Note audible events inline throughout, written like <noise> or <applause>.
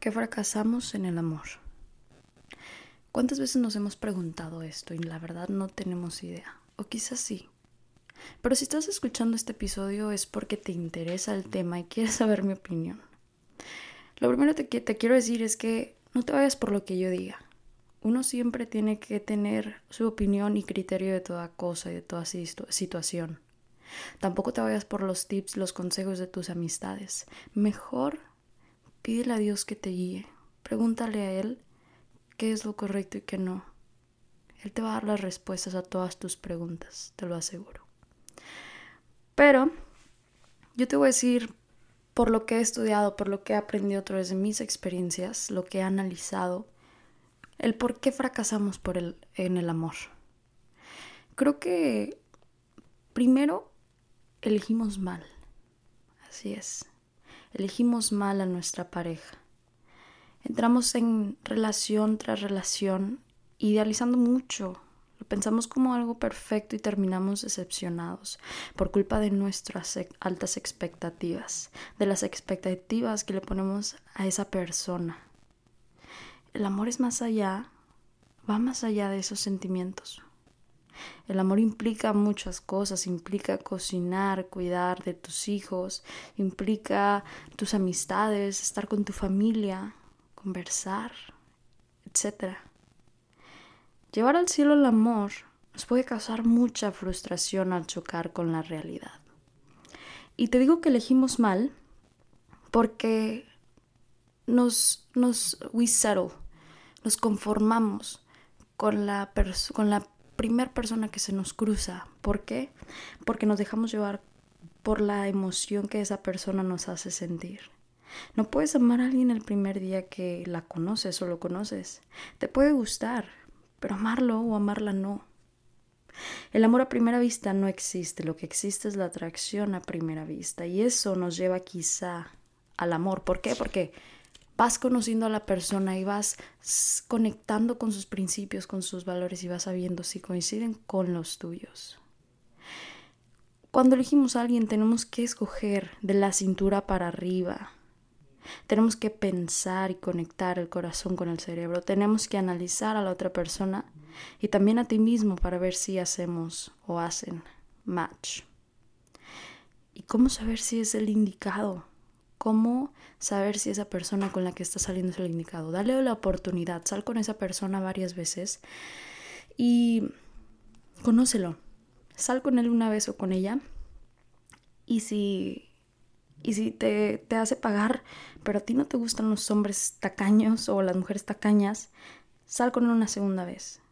qué fracasamos en el amor? ¿Cuántas veces nos hemos preguntado esto y la verdad no tenemos idea? O quizás sí. Pero si estás escuchando este episodio es porque te interesa el tema y quieres saber mi opinión. Lo primero que te quiero decir es que no te vayas por lo que yo diga. Uno siempre tiene que tener su opinión y criterio de toda cosa y de toda situación. Tampoco te vayas por los tips, los consejos de tus amistades. Mejor Pídele a Dios que te guíe. Pregúntale a Él qué es lo correcto y qué no. Él te va a dar las respuestas a todas tus preguntas, te lo aseguro. Pero yo te voy a decir por lo que he estudiado, por lo que he aprendido a través de mis experiencias, lo que he analizado, el por qué fracasamos por en el amor. Creo que primero elegimos mal. Así es elegimos mal a nuestra pareja. Entramos en relación tras relación, idealizando mucho. Lo pensamos como algo perfecto y terminamos decepcionados por culpa de nuestras altas expectativas, de las expectativas que le ponemos a esa persona. El amor es más allá, va más allá de esos sentimientos. El amor implica muchas cosas, implica cocinar, cuidar de tus hijos, implica tus amistades, estar con tu familia, conversar, etc. Llevar al cielo el amor nos puede causar mucha frustración al chocar con la realidad. Y te digo que elegimos mal porque nos, nos, we settle, nos conformamos con la, con la primer persona que se nos cruza. ¿Por qué? Porque nos dejamos llevar por la emoción que esa persona nos hace sentir. No puedes amar a alguien el primer día que la conoces o lo conoces. Te puede gustar, pero amarlo o amarla no. El amor a primera vista no existe, lo que existe es la atracción a primera vista y eso nos lleva quizá al amor. ¿Por qué? Porque vas conociendo a la persona y vas conectando con sus principios, con sus valores y vas sabiendo si coinciden con los tuyos. Cuando elegimos a alguien tenemos que escoger de la cintura para arriba. Tenemos que pensar y conectar el corazón con el cerebro. Tenemos que analizar a la otra persona y también a ti mismo para ver si hacemos o hacen match. ¿Y cómo saber si es el indicado? Cómo saber si esa persona con la que estás saliendo es el indicado. Dale la oportunidad, sal con esa persona varias veces y conócelo. Sal con él una vez o con ella y si y si te, te, hace pagar, pero a ti no te gustan los hombres tacaños o las mujeres tacañas, sal con él una segunda vez.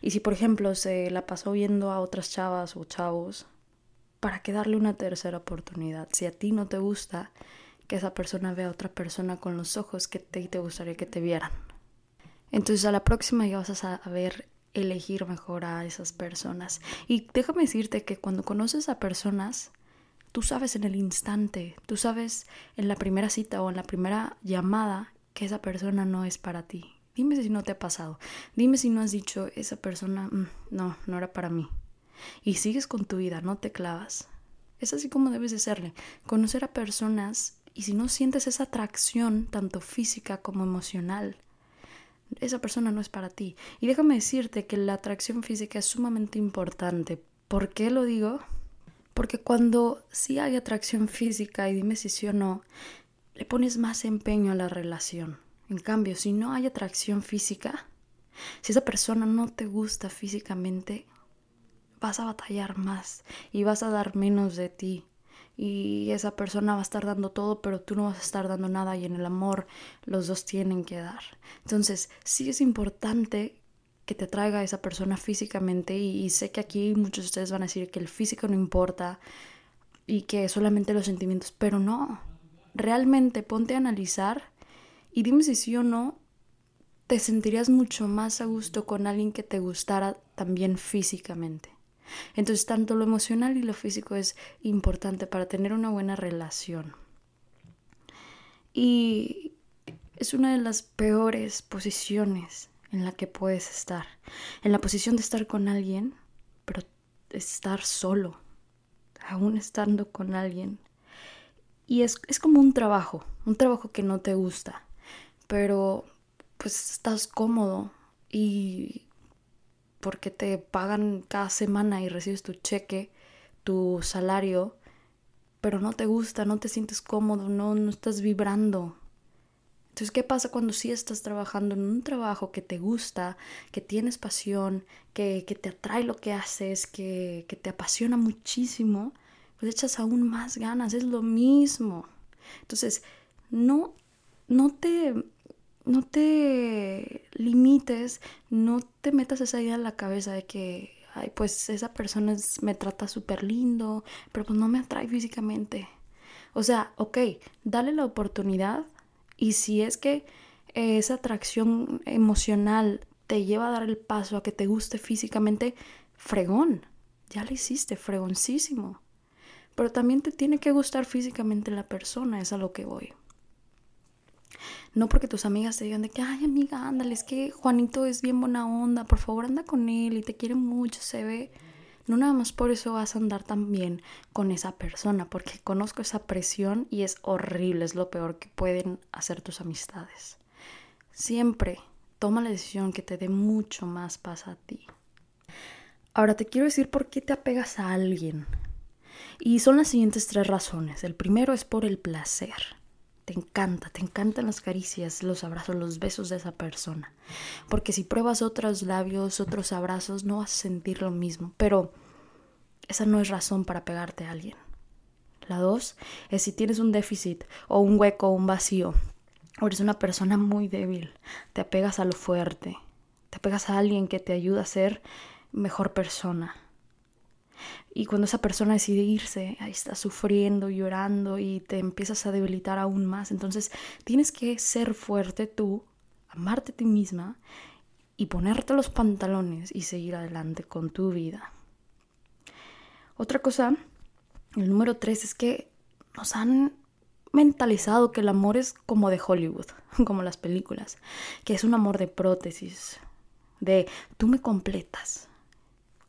Y si, por ejemplo, se la pasó viendo a otras chavas o chavos, ¿para qué darle una tercera oportunidad? Si a ti no te gusta, que esa persona vea a otra persona con los ojos que te, te gustaría que te vieran. Entonces a la próxima ya vas a saber elegir mejor a esas personas. Y déjame decirte que cuando conoces a personas, tú sabes en el instante, tú sabes en la primera cita o en la primera llamada que esa persona no es para ti. Dime si no te ha pasado. Dime si no has dicho, esa persona, mm, no, no era para mí. Y sigues con tu vida, no te clavas. Es así como debes de serle. Conocer a personas y si no sientes esa atracción, tanto física como emocional, esa persona no es para ti. Y déjame decirte que la atracción física es sumamente importante. ¿Por qué lo digo? Porque cuando sí hay atracción física, y dime si sí o no, le pones más empeño a la relación. En cambio, si no hay atracción física, si esa persona no te gusta físicamente, vas a batallar más y vas a dar menos de ti y esa persona va a estar dando todo, pero tú no vas a estar dando nada y en el amor los dos tienen que dar. Entonces, sí es importante que te traiga esa persona físicamente y, sé que aquí muchos de ustedes van a decir que el físico no importa y que solamente los sentimientos, pero no. Realmente ponte a analizar y dime si sí o no te sentirías mucho más a gusto con alguien que te gustara también físicamente. Entonces, tanto lo emocional y lo físico es importante para tener una buena relación. Y es una de las peores posiciones en la que puedes estar. En la posición de estar con alguien, pero estar solo, aún estando con alguien. Y es, es como un trabajo, un trabajo que no te gusta. pero pues estás cómodo y porque te pagan cada semana y recibes tu cheque, tu salario, pero no te gusta, no te sientes cómodo, no, estás vibrando. Entonces, ¿qué pasa cuando sí estás trabajando en un trabajo que te gusta, que tienes pasión, que, que te atrae lo que haces, que, que te apasiona muchísimo? Pues echas aún más ganas, es lo mismo. Entonces, no, no te no te limites, no te metas esa idea en la cabeza de que, ay, pues esa persona me trata súper lindo, pero pues no me atrae físicamente. O sea, ok, dale la oportunidad y si es que esa atracción emocional te lleva a dar el paso a que te guste físicamente, fregón, ya lo hiciste, fregoncísimo. Pero también te tiene que gustar físicamente la persona, es a lo que voy. No porque tus amigas te digan de que, ay amiga, ándale, es que Juanito es bien buena onda, por favor anda con él y te quiere mucho, se ve. No nada más por eso vas a andar tan bien con esa persona, porque conozco esa presión y es horrible, es lo peor que pueden hacer tus amistades. Siempre toma la decisión que te dé mucho más paz a ti. Ahora te quiero decir por qué te apegas a alguien. Y son las siguientes tres razones. El primero es por el placer te encanta, te encantan las caricias, los abrazos, los besos de esa persona. Porque si pruebas otros labios, otros abrazos, no vas a sentir lo mismo. Pero esa no es razón para pegarte a alguien. La dos es si tienes un déficit o un hueco o un vacío. O eres una persona muy débil. Te apegas a lo fuerte. Te apegas a alguien que te ayuda a ser mejor persona. Y cuando esa persona decide irse, ahí está sufriendo, llorando y te empiezas a debilitar aún más. Entonces tienes que ser fuerte tú, amarte a ti misma y ponerte los pantalones y seguir adelante con tu vida. Otra cosa, el número tres, es que nos han mentalizado que el amor es como de Hollywood, <laughs> como las películas, que es un amor de prótesis, de tú me completas,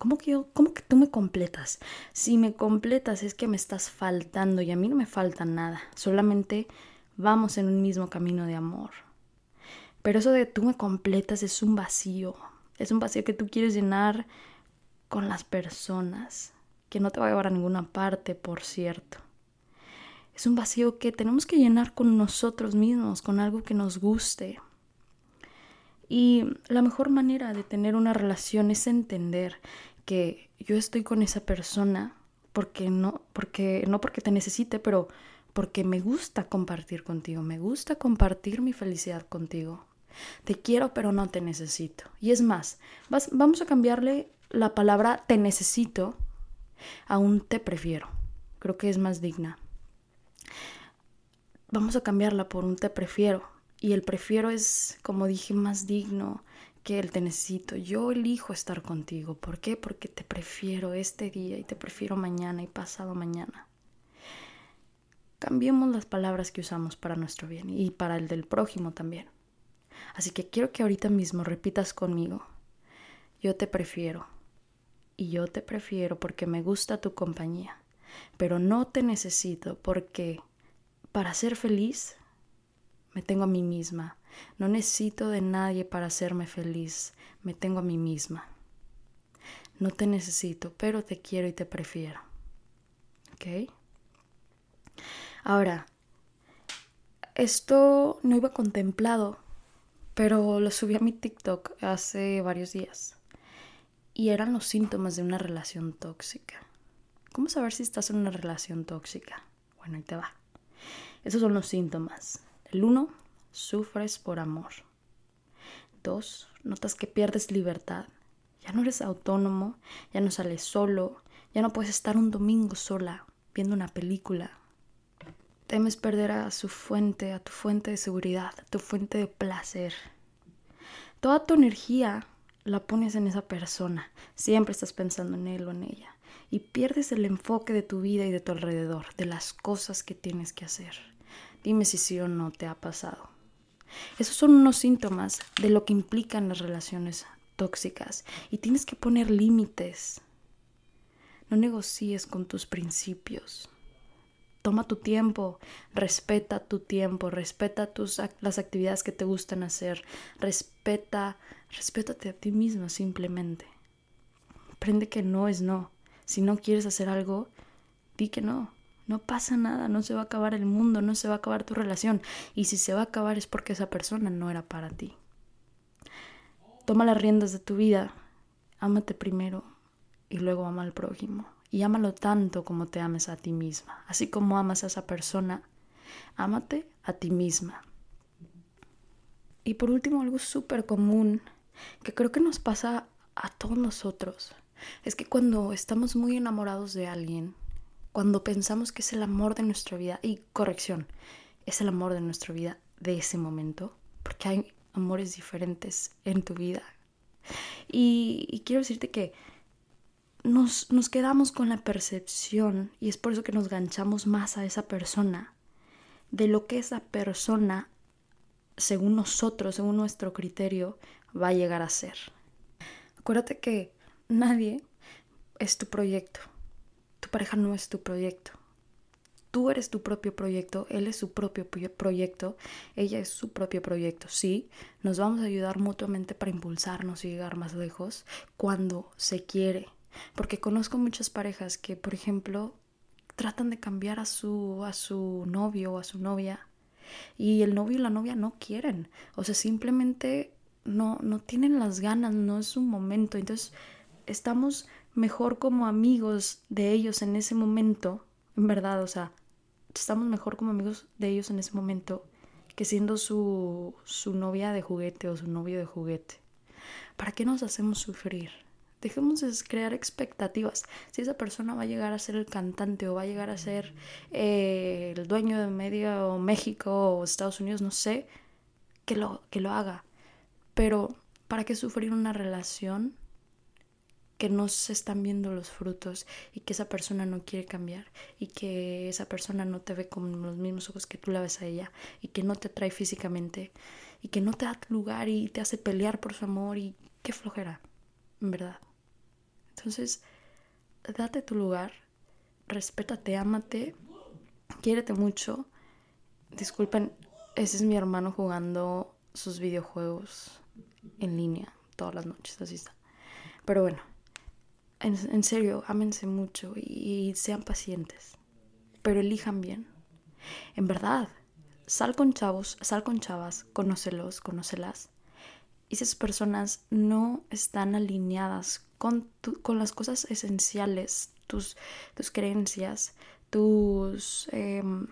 ¿Cómo que, yo, ¿Cómo que tú me completas? Si me completas es que me estás faltando y a mí no me falta nada. Solamente vamos en un mismo camino de amor. Pero eso de tú me completas es un vacío. Es un vacío que tú quieres llenar con las personas, que no te va a llevar a ninguna parte, por cierto. Es un vacío que tenemos que llenar con nosotros mismos, con algo que nos guste. Y la mejor manera de tener una relación es entender yo estoy con esa persona porque no, porque no porque te necesite, pero porque me gusta compartir contigo, me gusta compartir mi felicidad contigo. Te quiero, pero no te necesito. Y es más, vamos a cambiarle la palabra te necesito a un te prefiero. Creo que es más digna. Vamos a cambiarla por un te prefiero. Y el prefiero es, como dije, más digno, que él te necesito. Yo elijo estar contigo. ¿Por qué? Porque te prefiero este día y te prefiero mañana y pasado mañana. Cambiemos las palabras que usamos para nuestro bien y para el del prójimo también. Así que quiero que ahorita mismo repitas conmigo. Yo te prefiero. Y yo te prefiero porque me gusta tu compañía. Pero no te necesito porque para ser feliz me tengo a mí misma no necesito de nadie para hacerme feliz, me tengo a mí misma. No te necesito, pero te quiero y te prefiero. ¿Ok? Ahora, esto no iba contemplado, pero lo subí a mi TikTok hace varios días. Y eran los síntomas de una relación tóxica. ¿Cómo saber si estás en una relación tóxica? Bueno, ahí te va. Esos son los síntomas. El uno, sufres por amor. Dos, notas que pierdes libertad. Ya no eres autónomo, ya no sales solo, ya no puedes estar un domingo sola viendo una película. Temes perder a su fuente, a tu fuente de seguridad, a tu fuente de placer. Toda tu energía la pones en esa persona, siempre estás pensando en él o en ella, y pierdes el enfoque de tu vida y de tu alrededor, de las cosas que tienes que hacer. Dime si sí o no te ha pasado. Esos son unos síntomas de lo que implican las relaciones tóxicas y tienes que poner límites. No negocies con tus principios. Toma tu tiempo, respeta tu tiempo, respeta tus, las actividades que te gustan hacer, respeta, respétate a ti misma simplemente. Aprende que no es no. Si no quieres hacer algo, di que no. No pasa nada, no se va a acabar el mundo, no se va a acabar tu relación. Y si se va a acabar es porque esa persona no era para ti. Toma las riendas de tu vida, ámate primero y luego ama al prójimo y ámalo tanto como te ames a ti misma. Así como amas a esa persona, ámate a ti misma. Y por último, algo súper común que creo que nos pasa a todos nosotros, es que cuando estamos muy enamorados de alguien, cuando pensamos que es el amor de nuestra vida, y corrección, es el amor de nuestra vida de ese momento, porque hay amores diferentes en tu vida. Y, quiero decirte que nos, quedamos con la percepción, y es por eso que nos ganchamos más a esa persona, de lo que esa persona, según nosotros, según nuestro criterio, va a llegar a ser. Acuérdate que nadie es tu proyecto. Tu pareja no es tu proyecto. Tú eres tu propio proyecto, él es su propio proyecto, ella es su propio proyecto. Sí, nos vamos a ayudar mutuamente para impulsarnos y llegar más lejos cuando se quiere porque conozco muchas parejas que, por ejemplo, tratan de cambiar a su, a su novio o a su novia y el novio y la novia no quieren. O sea, simplemente no, no tienen las ganas, no es un momento. Entonces, estamos mejor como amigos de ellos en ese momento, en verdad, o sea, estamos mejor como amigos de ellos en ese momento que siendo su, su novia de juguete o su novio de juguete. ¿Para qué nos hacemos sufrir? Dejemos de crear expectativas. Si esa persona va a llegar a ser el cantante o va a llegar a ser eh, el dueño de medio México o Estados Unidos, no sé, que lo, que lo haga. Pero, ¿para qué sufrir una relación que no se están viendo los frutos y que esa persona no quiere cambiar y que esa persona no te ve con los mismos ojos que tú la ves a ella y que no te atrae físicamente y que no te da lugar y te hace pelear por su amor y qué flojera, en verdad. Entonces, date tu lugar, respétate, ámate, quiérete mucho. Disculpen, ese es mi hermano jugando sus videojuegos en línea todas las noches, así está. Pero bueno, en, serio, ámense mucho y, sean pacientes, pero elijan bien. En verdad, sal con chavos, sal con chavas, conócelos, conócelas. Y esas personas no están alineadas con, con las cosas esenciales, tus, tus creencias, tus em,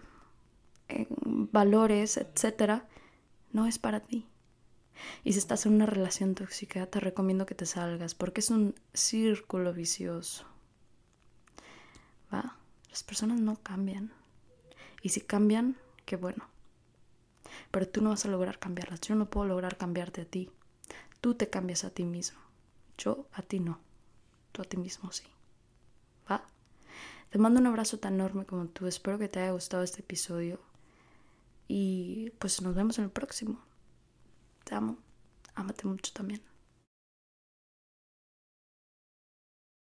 valores, etcétera, no es para ti. Y si estás en una relación tóxica, te recomiendo que te salgas porque es un círculo vicioso. ¿Va? Las personas no cambian. Y si cambian, qué bueno. Pero tú no vas a lograr cambiarlas. Yo no puedo lograr cambiarte a ti. Tú te cambias a ti mismo. Yo a ti no. Tú a ti mismo sí. ¿Va? Te mando un abrazo tan enorme como tú. Espero que te haya gustado este episodio. Y pues nos vemos en el próximo. Te amo. Ámate mucho también.